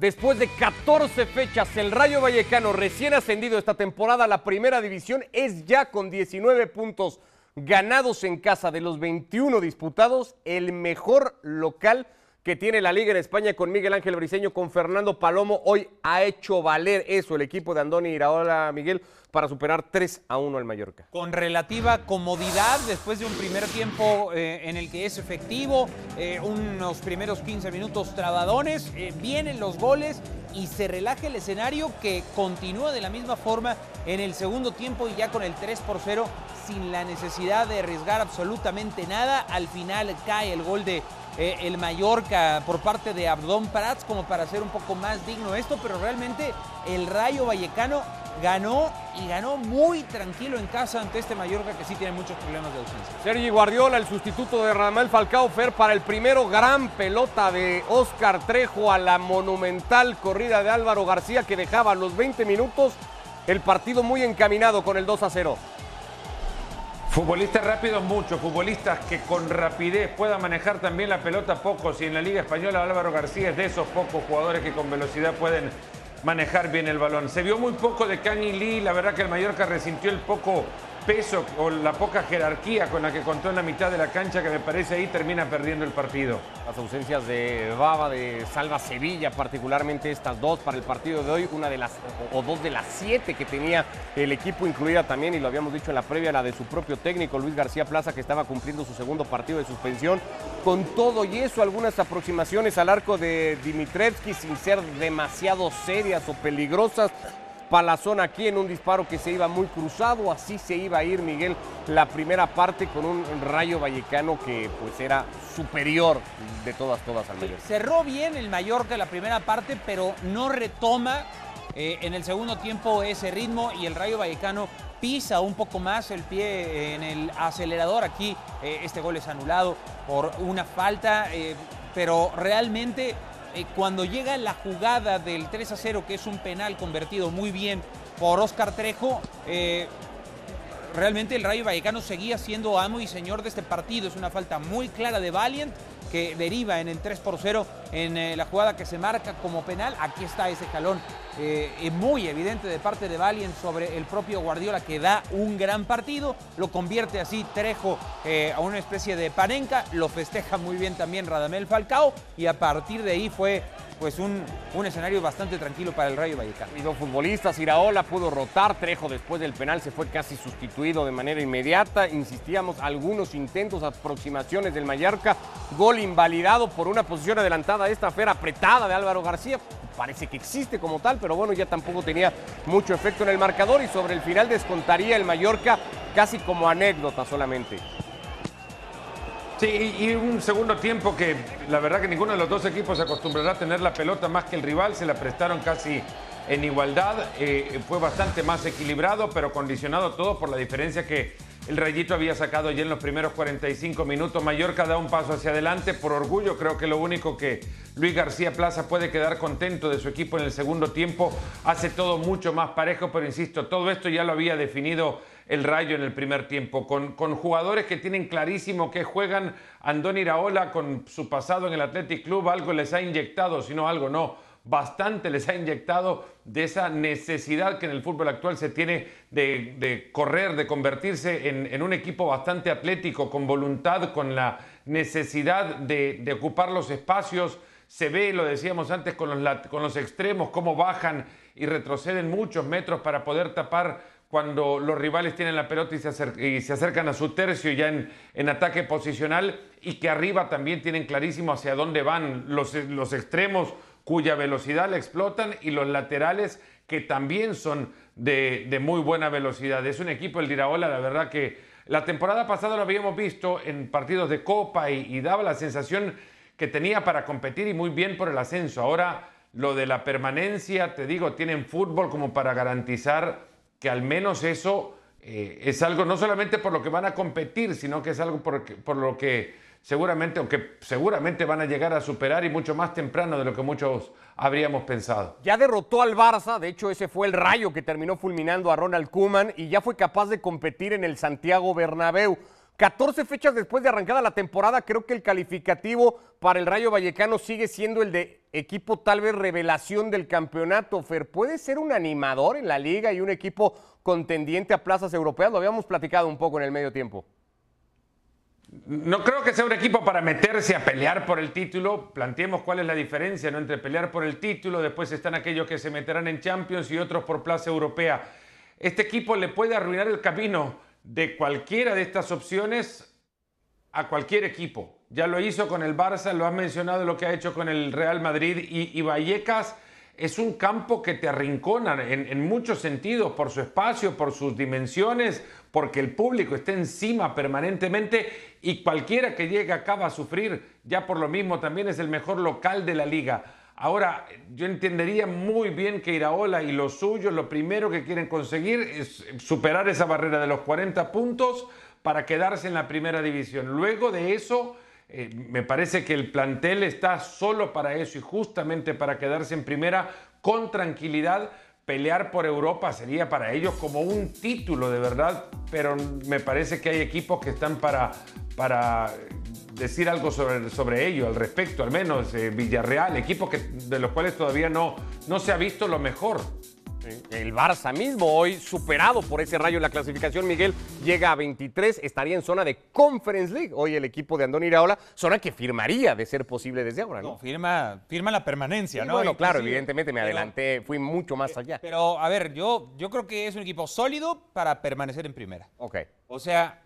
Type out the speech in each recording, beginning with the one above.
Después de 14 fechas, el Rayo Vallecano, recién ascendido esta temporada a la primera división, es ya con 19 puntos ganados en casa de los 21 disputados, el mejor local que tiene la Liga en España con Miguel Ángel Briseño, con Fernando Palomo. Hoy ha hecho valer eso el equipo de Andoni Iraola, Miguel, para superar 3 a 1 al Mallorca. Con relativa comodidad, después de un primer tiempo eh, en el que es efectivo, eh, unos primeros 15 minutos trabadones, eh, vienen los goles y se relaja el escenario que continúa de la misma forma en el segundo tiempo y ya con el 3 por 0 sin la necesidad de arriesgar absolutamente nada. Al final cae el gol de el Mallorca por parte de Abdón Prats como para hacer un poco más digno esto, pero realmente el Rayo Vallecano ganó y ganó muy tranquilo en casa ante este Mallorca que sí tiene muchos problemas de ausencia. Sergi Guardiola, el sustituto de Ramel Falcao Fer para el primero gran pelota de Oscar Trejo a la monumental corrida de Álvaro García que dejaba a los 20 minutos el partido muy encaminado con el 2 a 0. Futbolistas rápidos muchos, futbolistas que con rapidez puedan manejar también la pelota pocos y en la Liga Española Álvaro García es de esos pocos jugadores que con velocidad pueden manejar bien el balón. Se vio muy poco de Kang Lee, la verdad que el Mallorca resintió el poco peso o la poca jerarquía con la que contó en la mitad de la cancha que me parece ahí termina perdiendo el partido. Las ausencias de Baba, de Salva Sevilla, particularmente estas dos para el partido de hoy, una de las o dos de las siete que tenía el equipo, incluida también, y lo habíamos dicho en la previa, la de su propio técnico, Luis García Plaza, que estaba cumpliendo su segundo partido de suspensión. Con todo y eso, algunas aproximaciones al arco de Dimitrevski sin ser demasiado serias o peligrosas. Palazón aquí en un disparo que se iba muy cruzado, así se iba a ir Miguel la primera parte con un rayo vallecano que pues era superior de todas, todas al Mallorca. Cerró bien el Mallorca la primera parte, pero no retoma eh, en el segundo tiempo ese ritmo y el rayo vallecano pisa un poco más el pie en el acelerador. Aquí eh, este gol es anulado por una falta, eh, pero realmente eh, cuando llega la jugada del 3 a 0, que es un penal convertido muy bien por Oscar Trejo, eh, realmente el Rayo Vallecano seguía siendo amo y señor de este partido. Es una falta muy clara de Valiant que deriva en el 3 por 0 en eh, la jugada que se marca como penal. Aquí está ese jalón eh, muy evidente de parte de Valiant sobre el propio Guardiola que da un gran partido. Lo convierte así Trejo eh, a una especie de parenca. Lo festeja muy bien también Radamel Falcao y a partir de ahí fue pues un, un, escenario bastante tranquilo para el Rayo Vallecano. Y dos futbolistas, Iraola pudo rotar, Trejo después del penal se fue casi sustituido de manera inmediata. Insistíamos, algunos intentos, aproximaciones del Mallorca, gol invalidado por una posición adelantada, esta fera apretada de Álvaro García. Parece que existe como tal, pero bueno, ya tampoco tenía mucho efecto en el marcador y sobre el final descontaría el Mallorca casi como anécdota solamente. Sí, y un segundo tiempo que la verdad que ninguno de los dos equipos se acostumbrará a tener la pelota más que el rival, se la prestaron casi en igualdad, eh, fue bastante más equilibrado, pero condicionado todo por la diferencia que el Rayito había sacado ya en los primeros 45 minutos. Mallorca da un paso hacia adelante por orgullo. Creo que lo único que Luis García Plaza puede quedar contento de su equipo en el segundo tiempo hace todo mucho más parejo, pero insisto, todo esto ya lo había definido el Rayo en el primer tiempo, con, con jugadores que tienen clarísimo que juegan. Andoni Iraola con su pasado en el Athletic Club, algo les ha inyectado, si no algo no, bastante les ha inyectado de esa necesidad que en el fútbol actual se tiene de, de correr, de convertirse en, en, un equipo bastante atlético, con voluntad, con la necesidad de, de ocupar los espacios. Se ve, lo decíamos antes, con los, con los extremos, cómo bajan y retroceden muchos metros para poder tapar cuando los rivales tienen la pelota y se, acercan a su tercio ya en, ataque posicional y que arriba también tienen clarísimo hacia dónde van los, los extremos cuya velocidad la explotan y los laterales que también son de, de, muy buena velocidad. Es un equipo, el Diraola, la verdad que la temporada pasada lo habíamos visto en partidos de Copa y, y daba la sensación que tenía para competir y muy bien por el ascenso. Ahora lo de la permanencia, te digo, tienen fútbol como para garantizar que al menos eso eh, es algo no solamente por lo que van a competir, sino que es algo por, por lo que seguramente, aunque seguramente van a llegar a superar y mucho más temprano de lo que muchos habríamos pensado. Ya derrotó al Barça, de hecho ese fue el rayo que terminó fulminando a Ronald Koeman y ya fue capaz de competir en el Santiago Bernabéu. 14 fechas después de arrancada la temporada, creo que el calificativo para el Rayo Vallecano sigue siendo el de equipo tal vez revelación del campeonato. Fer, ¿puede ser un animador en la liga y un equipo contendiente a plazas europeas? Lo habíamos platicado un poco en el medio tiempo. No creo que sea un equipo para meterse a pelear por el título. Planteemos cuál es la diferencia ¿no? entre pelear por el título, después están aquellos que se meterán en Champions y otros por plaza europea. Este equipo le puede arruinar el camino de cualquiera de estas opciones a cualquier equipo. Ya lo hizo con el Barça, lo ha mencionado lo que ha hecho con el Real Madrid y, Vallecas es un campo que te arrincona en, en, muchos sentidos, por su espacio, por sus dimensiones, porque el público está encima permanentemente y cualquiera que llegue acá va a sufrir. Ya por lo mismo también es el mejor local de la liga. Ahora, yo entendería muy bien que Iraola y los suyos lo primero que quieren conseguir es superar esa barrera de los 40 puntos para quedarse en la primera división. Luego de eso, eh, me parece que el plantel está solo para eso y justamente para quedarse en primera con tranquilidad. Pelear por Europa sería para ellos como un título de verdad, pero me parece que hay equipos que están para, para decir algo sobre, sobre ello, al respecto, al menos eh, Villarreal, equipos que, de los cuales todavía no, no se ha visto lo mejor. El Barça mismo, hoy superado por ese rayo en la clasificación, Miguel llega a 23, estaría en zona de Conference League. Hoy el equipo de Andoni Iraola, zona que firmaría de ser posible desde ahora, ¿no? firma, firma la permanencia, ¿no? Bueno, claro, evidentemente me adelanté, fui mucho más allá. Pero, a ver, yo, yo creo que es un equipo sólido para permanecer en primera. Ok. O sea,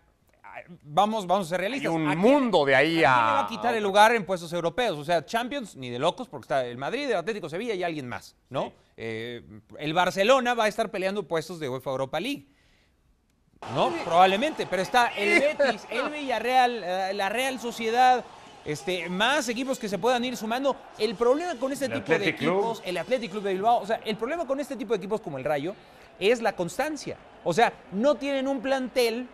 vamos, vamos a ser realistas. Hay un mundo de ahí a. ¿a va a quitar el lugar en puestos europeos? O sea, Champions, ni de locos, porque está el Madrid, el Atlético Sevilla y alguien más, ¿no? Eh, el Barcelona va a estar peleando puestos de UEFA Europa League. No, probablemente, pero está el Betis, el Villarreal, eh, la Real Sociedad, este, más equipos que se puedan ir sumando. El problema con este tipo de equipos, el Athletic Club de Bilbao, o sea, el problema con este tipo de equipos como el Rayo es la constancia. O sea, no tienen un plantel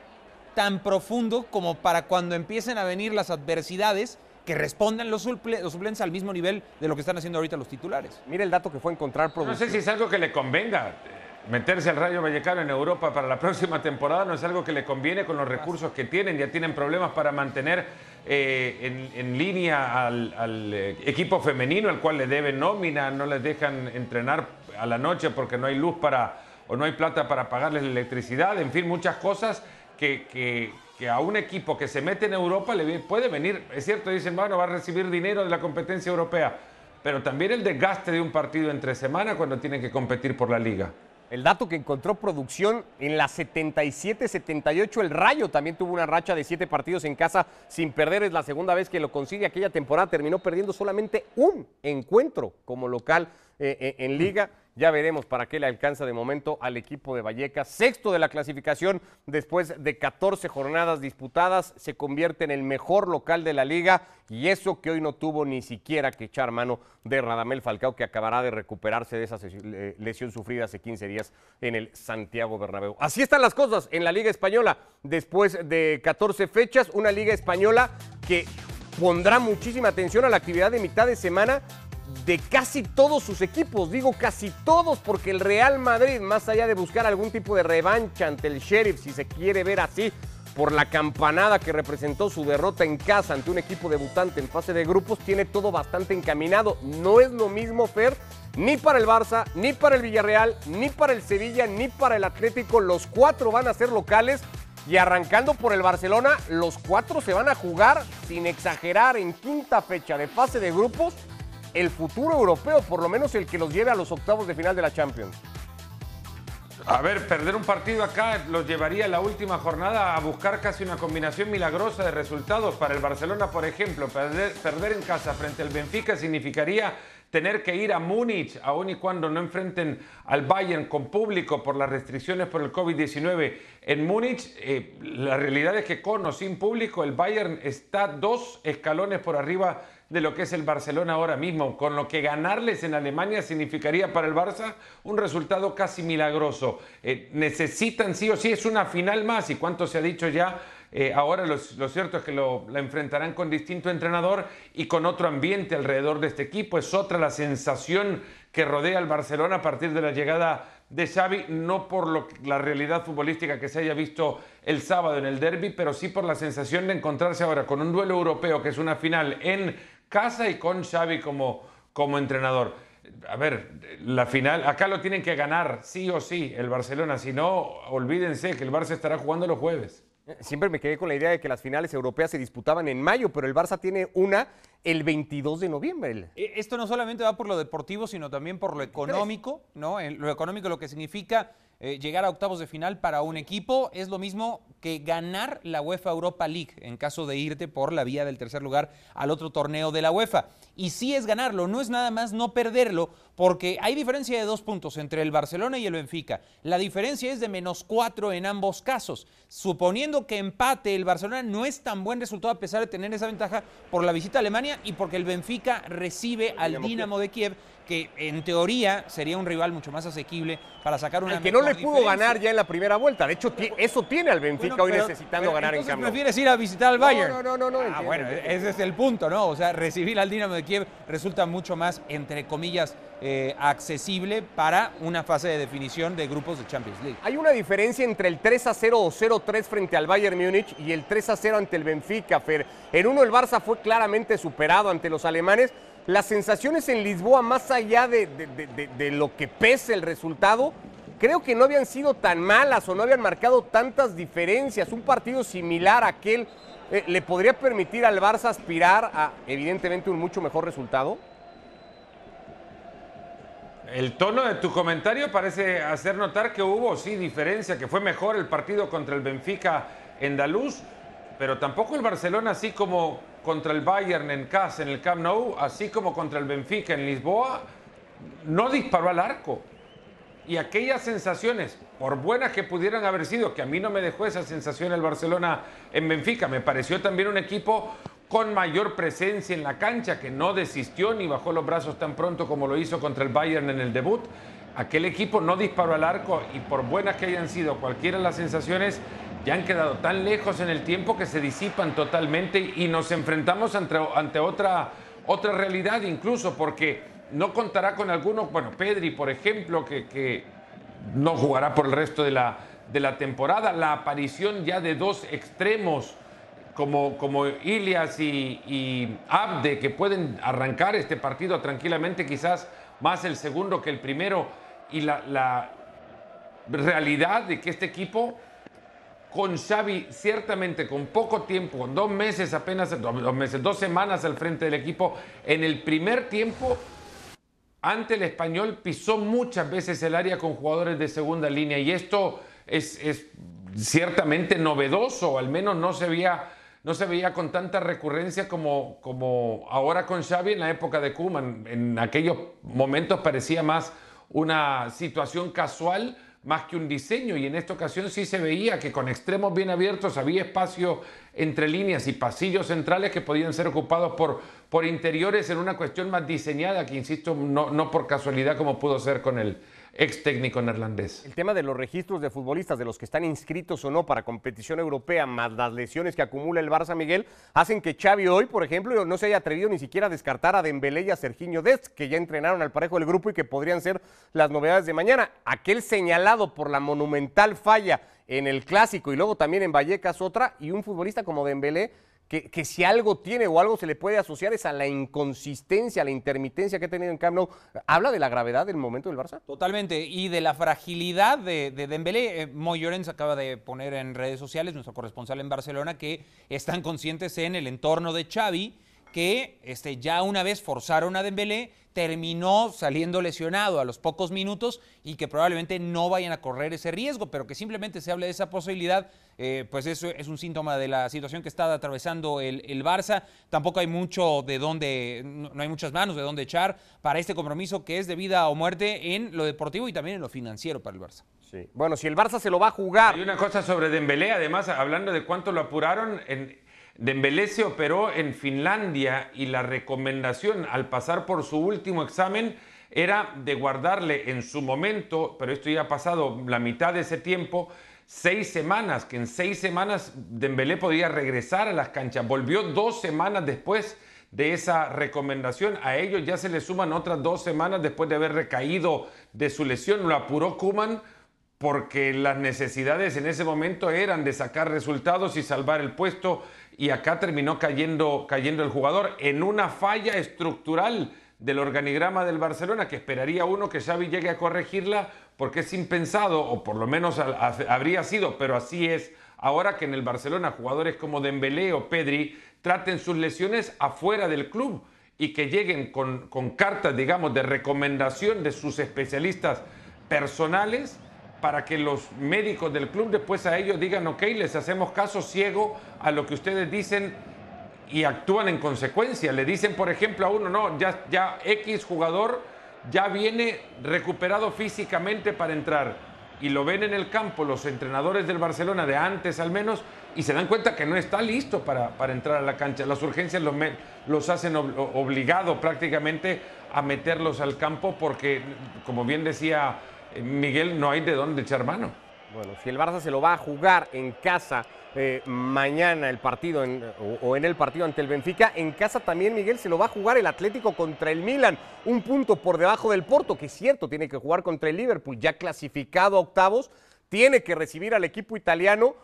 tan profundo como para cuando empiecen a venir las adversidades que respondan los, suplentes al mismo nivel de lo que están haciendo ahorita los titulares. Mire el dato que fue encontrar No sé si es algo que le convenga. Meterse al Rayo Vallecano en Europa para la próxima temporada no es algo que le conviene con los recursos que tienen. Ya tienen problemas para mantener eh, en, línea al, al, eh, equipo femenino, al cual le deben nómina, no les dejan entrenar a la noche porque no hay luz para o no hay plata para pagarles la electricidad. En fin, muchas cosas que, a un equipo que se mete en Europa le puede venir, es cierto, dicen, bueno, va a recibir dinero de la competencia europea, pero también el desgaste de un partido entre semana cuando tiene que competir por la liga. El dato que encontró producción en la 77-78, el Rayo también tuvo una racha de siete partidos en casa sin perder, es la segunda vez que lo consigue. Aquella temporada terminó perdiendo solamente un encuentro como local eh, eh, en liga. Ya veremos para qué le alcanza de momento al equipo de Vallecas. Sexto de la clasificación después de 14 jornadas disputadas. Se convierte en el mejor local de la liga y eso que hoy no tuvo ni siquiera que echar mano de Radamel Falcao que acabará de recuperarse de esa lesión sufrida hace 15 días en el Santiago Bernabéu. Así están las cosas en la Liga Española. Después de 14 fechas, una Liga Española que pondrá muchísima atención a la actividad de mitad de semana de casi todos sus equipos, digo casi todos, porque el Real Madrid, más allá de buscar algún tipo de revancha ante el Sheriff, si se quiere ver así, por la campanada que representó su derrota en casa ante un equipo debutante en fase de grupos, tiene todo bastante encaminado. No es lo mismo, Fer, ni para el Barça, ni para el Villarreal, ni para el Sevilla, ni para el Atlético. Los cuatro van a ser locales. Y arrancando por el Barcelona, los cuatro se van a jugar, sin exagerar, en quinta fecha de fase de grupos el futuro europeo, por lo menos el que los lleve a los octavos de final de la Champions. A ver, perder un partido acá los llevaría la última jornada a buscar casi una combinación milagrosa de resultados. Para el Barcelona, por ejemplo, perder, perder en casa frente al Benfica significaría tener que ir a Múnich, aun y cuando no enfrenten al Bayern con público por las restricciones por el COVID-19. En Múnich, eh, la realidad es que con o sin público, el Bayern está dos escalones por arriba de lo que es el Barcelona ahora mismo, con lo que ganarles en Alemania significaría para el Barça un resultado casi milagroso. Eh, necesitan sí o sí, es una final más, y cuánto se ha dicho ya Eh, ahora lo, cierto es que lo, la enfrentarán con distinto entrenador y con otro ambiente alrededor de este equipo. Es otra la sensación que rodea al Barcelona a partir de la llegada de Xavi, no por la realidad futbolística que se haya visto el sábado en el derby, pero sí por la sensación de encontrarse ahora con un duelo europeo que es una final en casa y con Xavi como, como entrenador. A ver, la final, acá lo tienen que ganar, sí o sí, el Barcelona. Si no, olvídense que el Barça estará jugando los jueves. Siempre me quedé con la idea de que las finales europeas se disputaban en mayo, pero el Barça tiene una el 22 de noviembre. E, esto no solamente va por lo deportivo, sino también por lo económico, ¿no? Lo económico lo que significa eh, llegar a octavos de final para un equipo es lo mismo que ganar la UEFA Europa League en caso de irte por la vía del tercer lugar al otro torneo de la UEFA. Y sí es ganarlo, no es nada más no perderlo, porque hay diferencia de dos puntos entre el Barcelona y el Benfica. La diferencia es de menos cuatro en ambos casos. Suponiendo que empate el Barcelona no es tan buen resultado a pesar de tener esa ventaja por la visita a Alemania y porque el Benfica recibe al Dinamo de Kiev que en teoría sería un rival mucho más asequible para sacar una. El que no le pudo ganar ya en la primera vuelta. De hecho, eso tiene al Benfica hoy necesitando ganar en cambio. prefieres ir a visitar al Bayern? No, no, no, no. ah, bueno, ese es el punto, ¿no? O sea, recibir al Dinamo de Kiev resulta mucho más, entre comillas, eh, accesible para una fase de definición de grupos de Champions League. Hay una diferencia entre el 3 a 0 o 0-3 frente al Bayern Múnich y el 3 a 0 ante el Benfica, Fer. En uno el Barça fue claramente superado ante los alemanes las sensaciones en Lisboa, más allá de, lo que pese el resultado, creo que no habían sido tan malas o no habían marcado tantas diferencias. Un partido similar a aquel eh, le podría permitir al Barça aspirar a, evidentemente, un mucho mejor resultado. El tono de tu comentario parece hacer notar que hubo, sí, diferencia, que fue mejor el partido contra el Benfica en Daluz, pero tampoco el Barcelona, así como contra el Bayern en casa, en el Camp Nou, así como contra el Benfica en Lisboa, no disparó al arco. Y aquellas sensaciones, por buenas que pudieran haber sido, que a mí no me dejó esa sensación el Barcelona en Benfica, me pareció también un equipo con mayor presencia en la cancha, que no desistió ni bajó los brazos tan pronto como lo hizo contra el Bayern en el debut. Aquel equipo no disparó al arco y por buenas que hayan sido cualquiera las sensaciones, ya han quedado tan lejos en el tiempo que se disipan totalmente y nos enfrentamos ante, otra, otra realidad incluso porque no contará con algunos, bueno, Pedri por ejemplo, que, que no jugará por el resto de la, de la temporada, la aparición ya de dos extremos como, como Ilias y, Abde que pueden arrancar este partido tranquilamente, quizás más el segundo que el primero, y la realidad de que este equipo con Xavi, ciertamente con poco tiempo, con dos meses apenas, dos meses, dos semanas al frente del equipo, en el primer tiempo, ante el español, pisó muchas veces el área con jugadores de segunda línea y esto es, ciertamente novedoso, al menos no se veía, no se veía con tanta recurrencia como, como ahora con Xavi en la época de Koeman. En aquellos momentos parecía más una situación casual más que un diseño y en esta ocasión sí se veía que con extremos bien abiertos había espacio entre líneas y pasillos centrales que podían ser ocupados por, por interiores en una cuestión más diseñada que, insisto, no, no por casualidad como pudo ser con el, ex técnico neerlandés. El tema de los registros de futbolistas, de los que están inscritos o no para competición europea, más las lesiones que acumula el Barça Miguel, hacen que Xavi hoy, por ejemplo, no se haya atrevido ni siquiera a descartar a Dembélé y a Serginho Dest, que ya entrenaron al parejo del grupo y que podrían ser las novedades de mañana. Aquel señalado por la monumental falla en el clásico y luego también en Vallecas otra, y un futbolista como Dembélé que, si algo tiene o algo se le puede asociar es a la inconsistencia, a la intermitencia que ha tenido en Camp Nou. ¿Habla de la gravedad del momento del Barça? Totalmente, y de la fragilidad de, de Dembélé. Eh, Moy acaba de poner en redes sociales, nuestro corresponsal en Barcelona, que están conscientes en el entorno de Xavi que este, ya una vez forzaron a Dembélé, terminó saliendo lesionado a los pocos minutos y que probablemente no vayan a correr ese riesgo, pero que simplemente se hable de esa posibilidad, eh, pues eso es un síntoma de la situación que está atravesando el, Barça. Tampoco hay mucho de dónde, no hay muchas manos de dónde echar para este compromiso que es de vida o muerte en lo deportivo y también en lo financiero para el Barça. Sí. Bueno, si el Barça se lo va a jugar. Hay una cosa sobre Dembélé, además, hablando de cuánto lo apuraron, en, Dembélé se operó en Finlandia y la recomendación al pasar por su último examen era de guardarle en su momento, pero esto ya ha pasado la mitad de ese tiempo, seis semanas, que en seis semanas Dembélé podía regresar a las canchas. Volvió dos semanas después de esa recomendación. A ellos ya se le suman otras dos semanas después de haber recaído de su lesión. Lo apuró Kuman porque las necesidades en ese momento eran de sacar resultados y salvar el puesto y acá terminó cayendo, cayendo el jugador en una falla estructural del organigrama del Barcelona que esperaría uno que Xavi llegue a corregirla porque es impensado, o por lo menos habría sido, pero así es. Ahora que en el Barcelona jugadores como Dembélé o Pedri traten sus lesiones afuera del club y que lleguen con, con cartas, digamos, de recomendación de sus especialistas personales para que los médicos del club después a ellos digan, ok, les hacemos caso ciego a lo que ustedes dicen y actúan en consecuencia. Le dicen, por ejemplo, a uno, no, ya, X jugador ya viene recuperado físicamente para entrar. Y lo ven en el campo los entrenadores del Barcelona, de antes al menos, y se dan cuenta que no está listo para, para entrar a la cancha. Las urgencias los, los hacen obligado prácticamente a meterlos al campo porque, como bien decía Miguel, no hay de dónde echar mano. Bueno, si el Barça se lo va a jugar en casa eh, mañana el partido o, en el partido ante el Benfica. En casa también Miguel se lo va a jugar el Atlético contra el Milan, un punto por debajo del Porto, que es cierto, tiene que jugar contra el Liverpool, ya clasificado a octavos, tiene que recibir al equipo italiano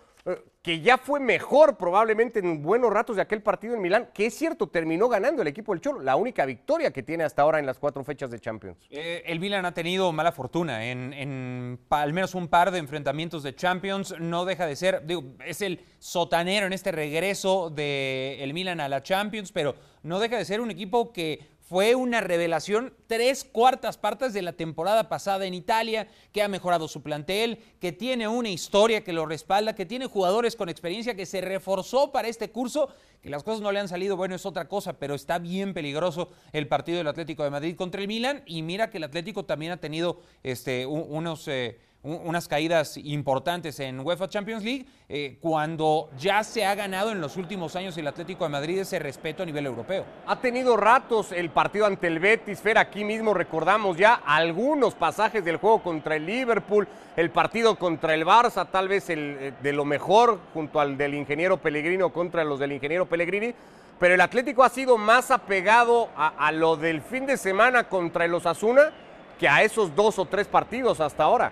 que ya fue mejor probablemente en buenos ratos de aquel partido en Milán, que es cierto, terminó ganando el equipo del Cholo, la única victoria que tiene hasta ahora en las cuatro fechas de Champions. Eh, el Milan ha tenido mala fortuna en, al menos un par de enfrentamientos de Champions, no deja de ser, digo, es el sotanero en este regreso del Milan a la Champions, pero no deja de ser un equipo que fue una revelación tres cuartas partes de la temporada pasada en Italia, que ha mejorado su plantel, que tiene una historia que lo respalda, que tiene jugadores con experiencia, que se reforzó para este curso, que las cosas no le han salido, bueno, es otra cosa, pero está bien peligroso el partido del Atlético de Madrid contra el Milan y mira que el Atlético también ha tenido este, unos... Eh, unas caídas importantes en UEFA Champions League, eh, cuando ya se ha ganado en los últimos años el Atlético de Madrid ese respeto a nivel europeo. Ha tenido ratos el partido ante el Betis, Fer, aquí mismo recordamos ya algunos pasajes del juego contra el Liverpool, el partido contra el Barça, tal vez el eh, de lo mejor junto al del ingeniero Pellegrino contra los del ingeniero Pellegrini, pero el Atlético ha sido más apegado a, a lo del fin de semana contra el Osasuna que a esos dos o tres partidos hasta ahora.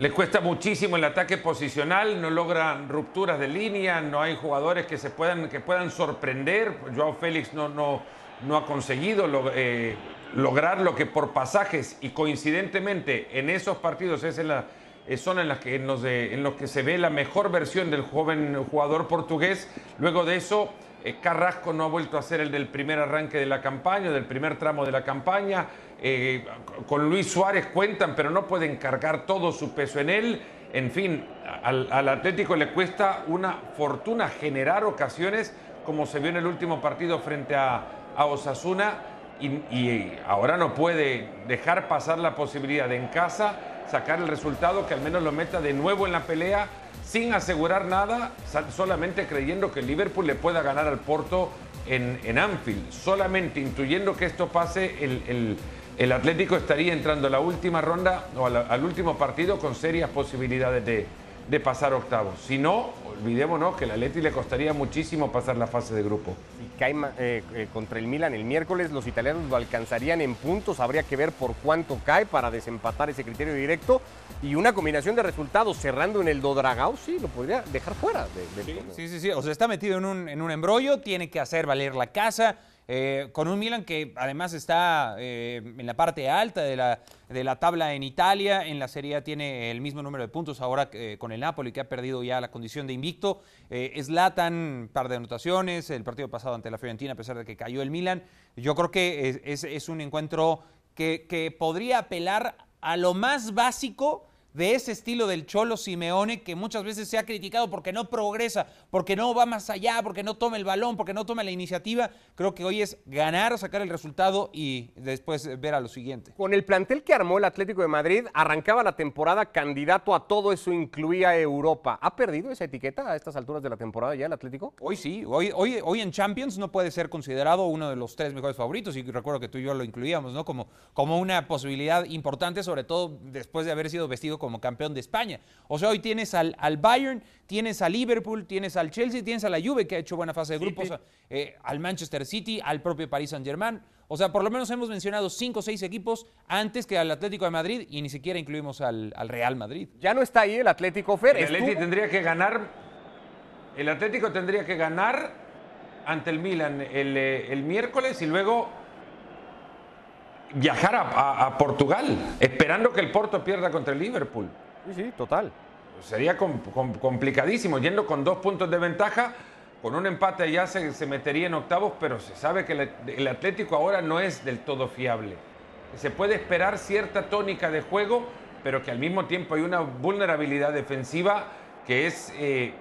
Le cuesta muchísimo el ataque posicional, no logran rupturas de línea, no hay jugadores que, se puedan, que puedan sorprender. Joao Félix no, no, no ha conseguido eh, lograr lo que por pasajes y coincidentemente en esos partidos es en la, son en, las que, en los que se ve la mejor versión del joven jugador portugués. Luego de eso, eh, Carrasco no ha vuelto a ser el del primer arranque de la campaña, del primer tramo de la campaña. Eh, con Luis Suárez cuentan, pero no pueden cargar todo su peso en él. En fin, al, Atlético le cuesta una fortuna generar ocasiones, como se vio en el último partido frente a, Osasuna, y, ahora no puede dejar pasar la posibilidad de en casa sacar el resultado que al menos lo meta de nuevo en la pelea sin asegurar nada, solamente creyendo que Liverpool le pueda ganar al Porto en, Anfield. Solamente intuyendo que esto pase, el Atlético estaría entrando a la última ronda o al último partido con serias posibilidades de, pasar octavos. Si no, olvidémonos que el Atleti le costaría muchísimo pasar la fase de grupo. Si cae eh, eh, contra el Milan el miércoles, los italianos lo alcanzarían en puntos. Habría que ver por cuánto cae para desempatar ese criterio directo. Y una combinación de resultados cerrando en el Dodragao, sí, lo podría dejar fuera. De, sí, sí, sí, sí, O sea, está metido en un, en un embrollo, tiene que hacer valer la casa eh, con un Milan que además está eh, en la parte alta de la, de la, tabla en Italia, en la Serie tiene el mismo número de puntos ahora eh, con el Napoli, que ha perdido ya la condición de invicto. Slatan, par de anotaciones, el partido pasado ante la Fiorentina, a pesar de que cayó el Milan. Yo creo que es, es un encuentro que, que podría apelar a lo más básico de ese estilo del Cholo Simeone que muchas veces se ha criticado porque no progresa, porque no va más allá, porque no toma el balón, porque no toma la iniciativa. Creo que hoy es ganar, sacar el resultado y después ver a lo siguiente. Con el plantel que armó el Atlético de Madrid, arrancaba la temporada candidato a todo eso, incluía Europa. ¿Ha perdido esa etiqueta a estas alturas de la temporada ya el Atlético? Hoy sí, hoy, hoy, hoy en Champions no puede ser considerado uno de los tres mejores favoritos y recuerdo que tú y yo lo incluíamos, ¿no? Como, como una posibilidad importante, sobre todo después de haber sido vestido como campeón de España. O sea, hoy tienes al, al Bayern, tienes al Liverpool, tienes al Chelsea, tienes a la Juve que ha hecho buena fase de grupos, eh, al Manchester City, al propio Paris Saint-Germain. O sea, por lo menos hemos mencionado cinco o seis equipos antes que al Atlético de Madrid y ni siquiera incluimos al, al Real Madrid. Ya no está ahí el Atlético Fer. El Atlético tendría que ganar. El Atlético tendría que ganar ante el Milan el, eh, el miércoles y luego viajar a, a- a Portugal, esperando que el Porto pierda contra el Liverpool. Sí, sí, total. Sería com- com- complicadísimo, yendo con dos puntos de ventaja, con un empate ya se, se metería en octavos, pero se sabe que el, el Atlético ahora no es del todo fiable. Se puede esperar cierta tónica de juego, pero que al mismo tiempo hay una vulnerabilidad defensiva que es eh,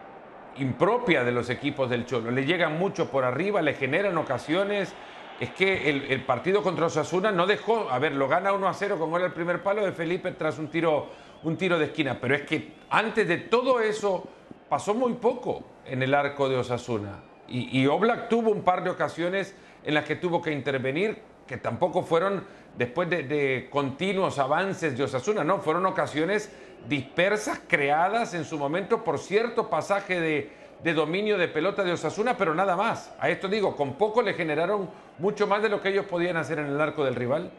impropia de los equipos del Cholo. Le llegan mucho por arriba, le generan ocasiones. Es que el, partido contra Osasuna no dejó, a ver, lo gana 1 a 0 con gol al primer palo de Felipe tras un tiro, un tiro de esquina, pero es que antes de todo eso pasó muy poco en el arco de Osasuna. Y, y Oblak tuvo un par de ocasiones en las que tuvo que intervenir, que tampoco fueron después de, de continuos avances de Osasuna, no, fueron ocasiones dispersas, creadas en su momento por cierto pasaje de, de dominio de pelota de Osasuna, pero nada más. A esto digo, con poco le generaron mucho más de lo que ellos podían hacer en el arco del rival.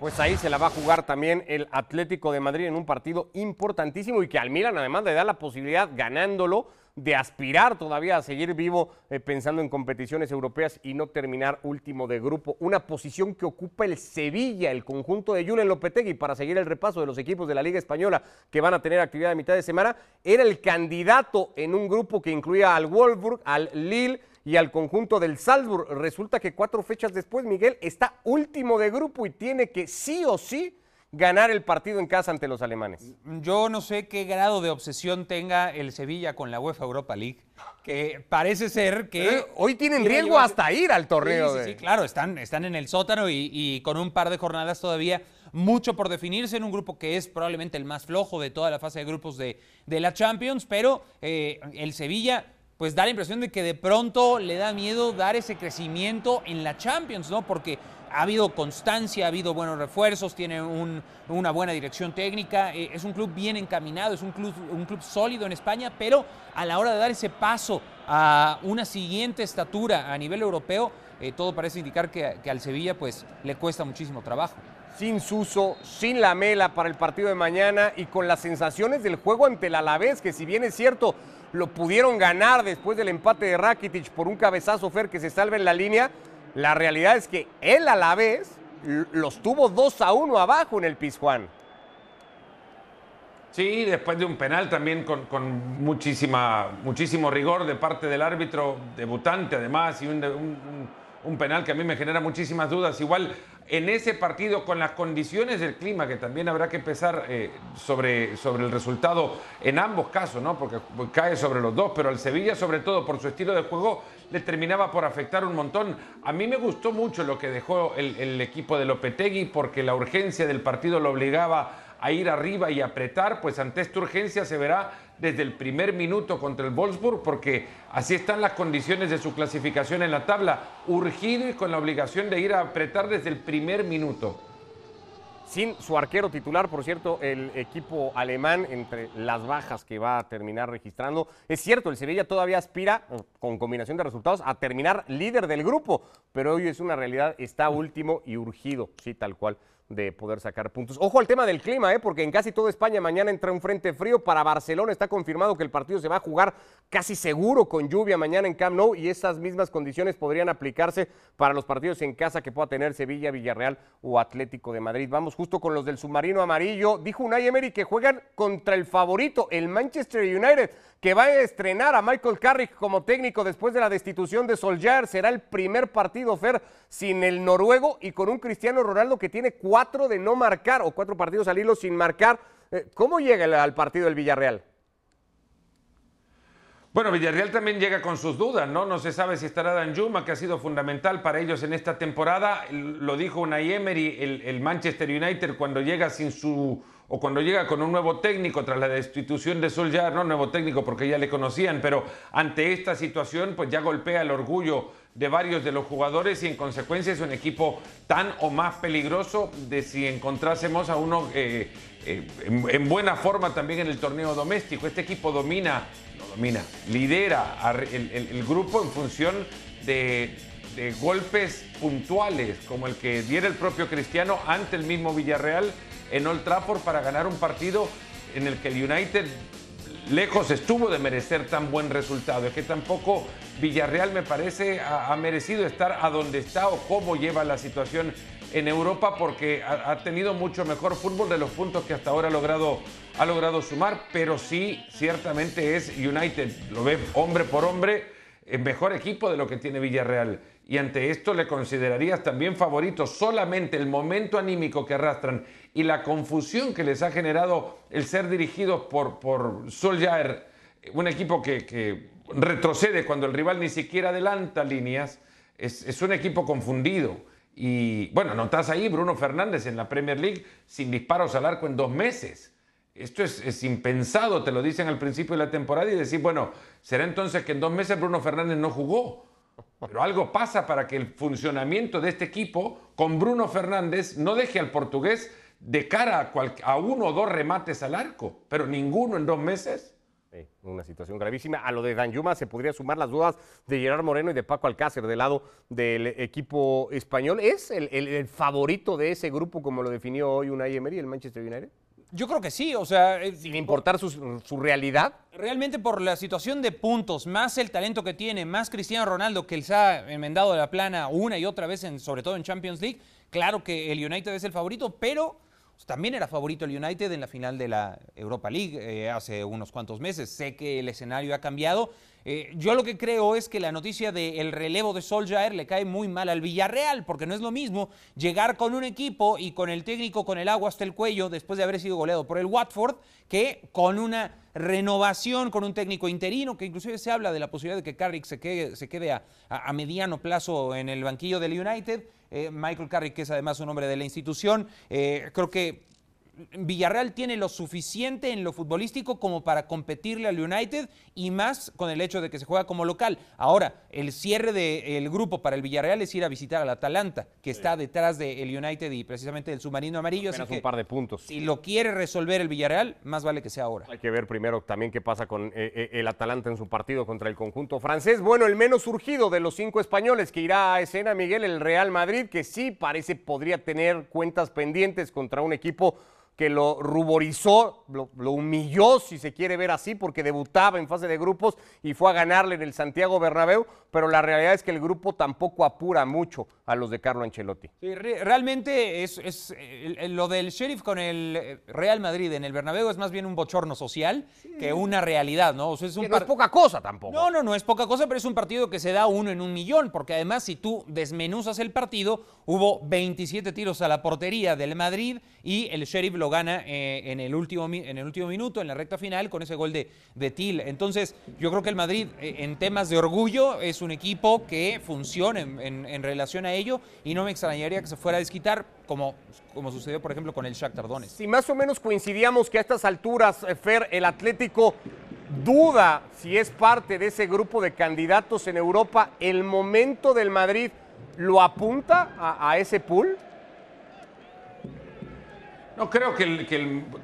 Pues ahí se la va a jugar también el Atlético de Madrid en un partido importantísimo y que al Milan además le da la posibilidad, ganándolo, de aspirar todavía a seguir vivo eh, pensando en competiciones europeas y no terminar último de grupo. Una posición que ocupa el Sevilla, el conjunto de Julen Lopetegui, para seguir el repaso de los equipos de la Liga Española que van a tener actividad a mitad de semana, era el candidato en un grupo que incluía al Wolfsburg, al Lille y al conjunto del Salzburg. Resulta que cuatro fechas después Miguel está último de grupo y tiene que sí o sí ganar el partido en casa ante los alemanes. Yo no sé qué grado de obsesión tenga el Sevilla con la UEFA Europa League, que parece ser que... Eh, hoy tienen riesgo llevarse- hasta ir al torneo. Sí, sí, de- claro, están, están en el sótano y, y con un par de jornadas todavía mucho por definirse en un grupo que es probablemente el más flojo de toda la fase de grupos de, de la Champions, pero eh, el Sevilla pues da la impresión de que de pronto le da miedo dar ese crecimiento en la Champions, ¿no? Porque ha habido constancia, ha habido buenos refuerzos, tiene un- una buena dirección técnica, eh, es un club bien encaminado, es un club, un club sólido en España, pero a la hora de dar ese paso a una siguiente estatura a nivel europeo, eh, todo parece indicar que, que al Sevilla pues le cuesta muchísimo trabajo. Sin Suso, sin la mela para el partido de mañana y con las sensaciones del juego ante el Alavés, que si bien es cierto, lo pudieron ganar después del empate de Rakitic por un cabezazo Fer que se salva en la línea, la realidad es que el Alavés los tuvo 2 a 1 abajo en el Pizjuán. Sí, después de un penal también con, muchísima, muchísimo rigor de parte del árbitro debutante además y un- un penal que a mí me genera muchísimas dudas. Igual en ese partido con las condiciones del clima que también habrá que pesar eh, sobre, sobre el resultado en ambos casos, ¿no? porque cae sobre los dos, pero al Sevilla sobre todo por su estilo de juego le terminaba por afectar un montón. A mí me gustó mucho lo que dejó el, el equipo de Lopetegui porque la urgencia del partido lo obligaba a ir arriba y apretar, pues ante esta urgencia se verá desde el primer minuto contra el Wolfsburg, porque así están las condiciones de su clasificación en la tabla, urgido y con la obligación de ir a apretar desde el primer minuto. Sin su arquero titular, por cierto, el equipo alemán, entre las bajas que va a terminar registrando. Es cierto, el Sevilla todavía aspira, con combinación de resultados, a terminar líder del grupo, pero hoy es una realidad, está último y urgido, sí, tal cual, de poder sacar puntos. Ojo al tema del clima, ¿eh? porque en casi toda España mañana entra un frente frío. Para Barcelona está confirmado que el partido se va a jugar casi seguro con lluvia mañana en Camp Nou y esas mismas condiciones podrían aplicarse para los partidos en casa que pueda tener Sevilla, Villarreal o Atlético de Madrid. Vamos justo con los del submarino amarillo. Dijo Unai Emery que juegan contra el favorito, el Manchester United, que va a estrenar a Michael Carrick como técnico después de la destitución de Solskjaer. Será el primer partido, Fer, sin el noruego y con un Cristiano Ronaldo que tiene cuatro de no marcar o cuatro partidos al hilo sin marcar. Eh, ¿Cómo llega el- al partido del Villarreal? Bueno, Villarreal también llega con sus dudas, ¿no? No se sabe si estará Dan Juma, que ha sido fundamental para ellos en esta temporada. Lo dijo Unai Emery, el, el Manchester United cuando llega sin su o cuando llega con un nuevo técnico tras la destitución de Solskjaer, no nuevo técnico porque ya le conocían, pero ante esta situación pues ya golpea el orgullo de varios de los jugadores y en consecuencia es un equipo tan o más peligroso de si encontrásemos a uno eh, eh, en, buena forma también en el torneo doméstico. Este equipo domina, no domina, lidera el, grupo en función de, de golpes puntuales, como el que diera el propio Cristiano ante el mismo Villarreal en Old Trafford para ganar un partido en el que el United lejos estuvo de merecer tan buen resultado. Es que tampoco Villarreal me parece ha, merecido estar a donde está o cómo lleva la situación en Europa porque ha, tenido mucho mejor fútbol de los puntos que hasta ahora ha logrado, ha logrado sumar, pero sí, ciertamente es United, lo ve hombre por hombre, el mejor equipo de lo que tiene Villarreal. Y ante esto le considerarías también favorito solamente el momento anímico que arrastran y la confusión que les ha generado el ser dirigidos por, por Solskjaer, un equipo que, retrocede cuando el rival ni siquiera adelanta líneas, es, un equipo confundido. Y bueno, notas ahí Bruno Fernández en la Premier League sin disparos al arco en dos meses. Esto es, es, impensado, te lo dicen al principio de la temporada y decir, bueno, será entonces que en dos meses Bruno Fernández no jugó. Pero algo pasa para que el funcionamiento de este equipo con Bruno Fernández no deje al portugués de cara a, uno o dos remates al arco, pero ninguno en dos meses. Una situación gravísima. A lo de Danjuma se podría sumar las dudas de Gerard Moreno y de Paco Alcácer del lado del equipo español. ¿Es el, favorito de ese grupo como lo definió hoy Unai Emery, el Manchester United? Yo creo que sí, o sea... Eh, Sin importar su, su, realidad. Realmente por la situación de puntos, más el talento que tiene, más Cristiano Ronaldo que se ha enmendado de la plana una y otra vez, en, sobre todo en Champions League, claro que el United es el favorito, pero también era favorito el United en la final de la Europa League eh, hace unos cuantos meses. Sé que el escenario ha cambiado. Eh, yo lo que creo es que la noticia del relevo de Solskjaer le cae muy mal al Villarreal, porque no es lo mismo llegar con un equipo y con el técnico con el agua hasta el cuello después de haber sido goleado por el Watford, que con una renovación con un técnico interino, que inclusive se habla de la posibilidad de que Carrick se quede, a mediano plazo en el banquillo del United. Eh, Michael Carrick, que es además un hombre de la institución. Eh, creo que Villarreal tiene lo suficiente en lo futbolístico como para competirle al United y más con el hecho de que se juega como local. Ahora, el cierre del grupo para el Villarreal es ir a visitar al Atalanta, que está detrás del United y precisamente del submarino amarillo. Apenas un par de puntos. Si lo quiere resolver el Villarreal, más vale que sea ahora. Hay que ver primero también qué pasa con eh, eh, el Atalanta en su partido contra el conjunto francés. Bueno, el menos surgido de los cinco españoles que irá a escena, Miguel, el Real Madrid, que sí parece podría tener cuentas pendientes contra un equipo que lo ruborizó, lo, humilló, si se quiere ver así, porque debutaba en fase de grupos y fue a ganarle en el Santiago Bernabéu, pero la realidad es que el grupo tampoco apura mucho a los de Carlo Ancelotti. Sí, realmente es, lo del Sheriff con el Real Madrid en el Bernabéu es más bien un bochorno social que una realidad, ¿no? es no es poca cosa tampoco. No, no, no es poca cosa, pero es un partido que se da uno en un millón, porque además si tú desmenuzas el partido, hubo 27 tiros a la portería del Madrid y el Sheriff lo gana eh, en, el último, en el último minuto, en la recta final, con ese gol de, de Til. Entonces, yo creo que el Madrid, eh, en temas de orgullo, es un equipo que funciona en, relación a ello y no me extrañaría que se fuera a desquitar, como, como sucedió, por ejemplo, con el Shakhtar Donetsk. Si más o menos coincidíamos que a estas alturas, eh, Fer, el Atlético duda si es parte de ese grupo de candidatos en Europa, ¿el momento del Madrid lo apunta a, a ese pool? No creo que,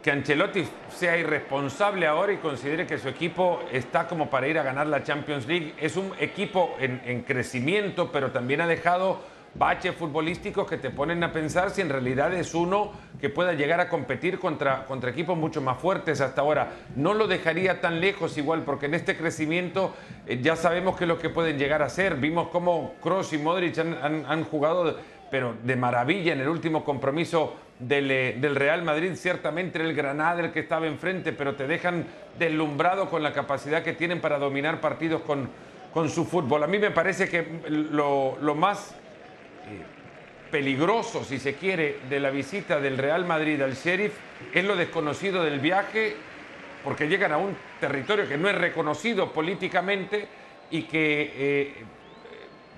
que, Ancelotti sea irresponsable ahora y considere que su equipo está como para ir a ganar la Champions League. Es un equipo en, crecimiento, pero también ha dejado baches futbolísticos que te ponen a pensar si en realidad es uno que pueda llegar a competir contra, contra equipos mucho más fuertes hasta ahora. No lo dejaría tan lejos igual, porque en este crecimiento eh, ya sabemos qué es lo que pueden llegar a ser. Vimos cómo Kroos y Modric han, han jugado, pero de maravilla en el último compromiso eh, del, Real Madrid, ciertamente el Granada el que estaba enfrente, pero te dejan deslumbrado con la capacidad que tienen para dominar partidos con, con su fútbol. A mí me parece que lo, más eh, peligroso, si se quiere, de la visita del Real Madrid al Sheriff es lo desconocido del viaje, porque llegan a un territorio que no es reconocido políticamente y que eh,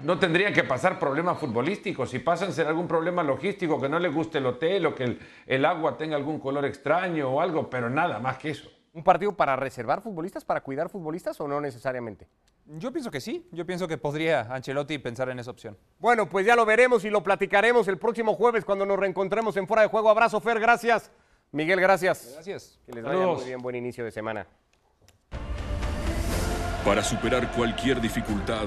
no tendrían que pasar problemas futbolísticos. Si pasan, será algún problema logístico, que no les guste el hotel o que el, agua tenga algún color extraño o algo, pero nada más que eso. ¿Un partido para reservar futbolistas, para cuidar futbolistas o no necesariamente? Yo pienso que sí, yo pienso que podría Ancelotti pensar en esa opción. Bueno, pues ya lo veremos y lo platicaremos el próximo jueves cuando nos reencontremos en Fuera de Juego. Abrazo, Fer, gracias. Miguel, gracias. Gracias. Que les vaya muy bien, buen inicio de semana. Para superar cualquier dificultad,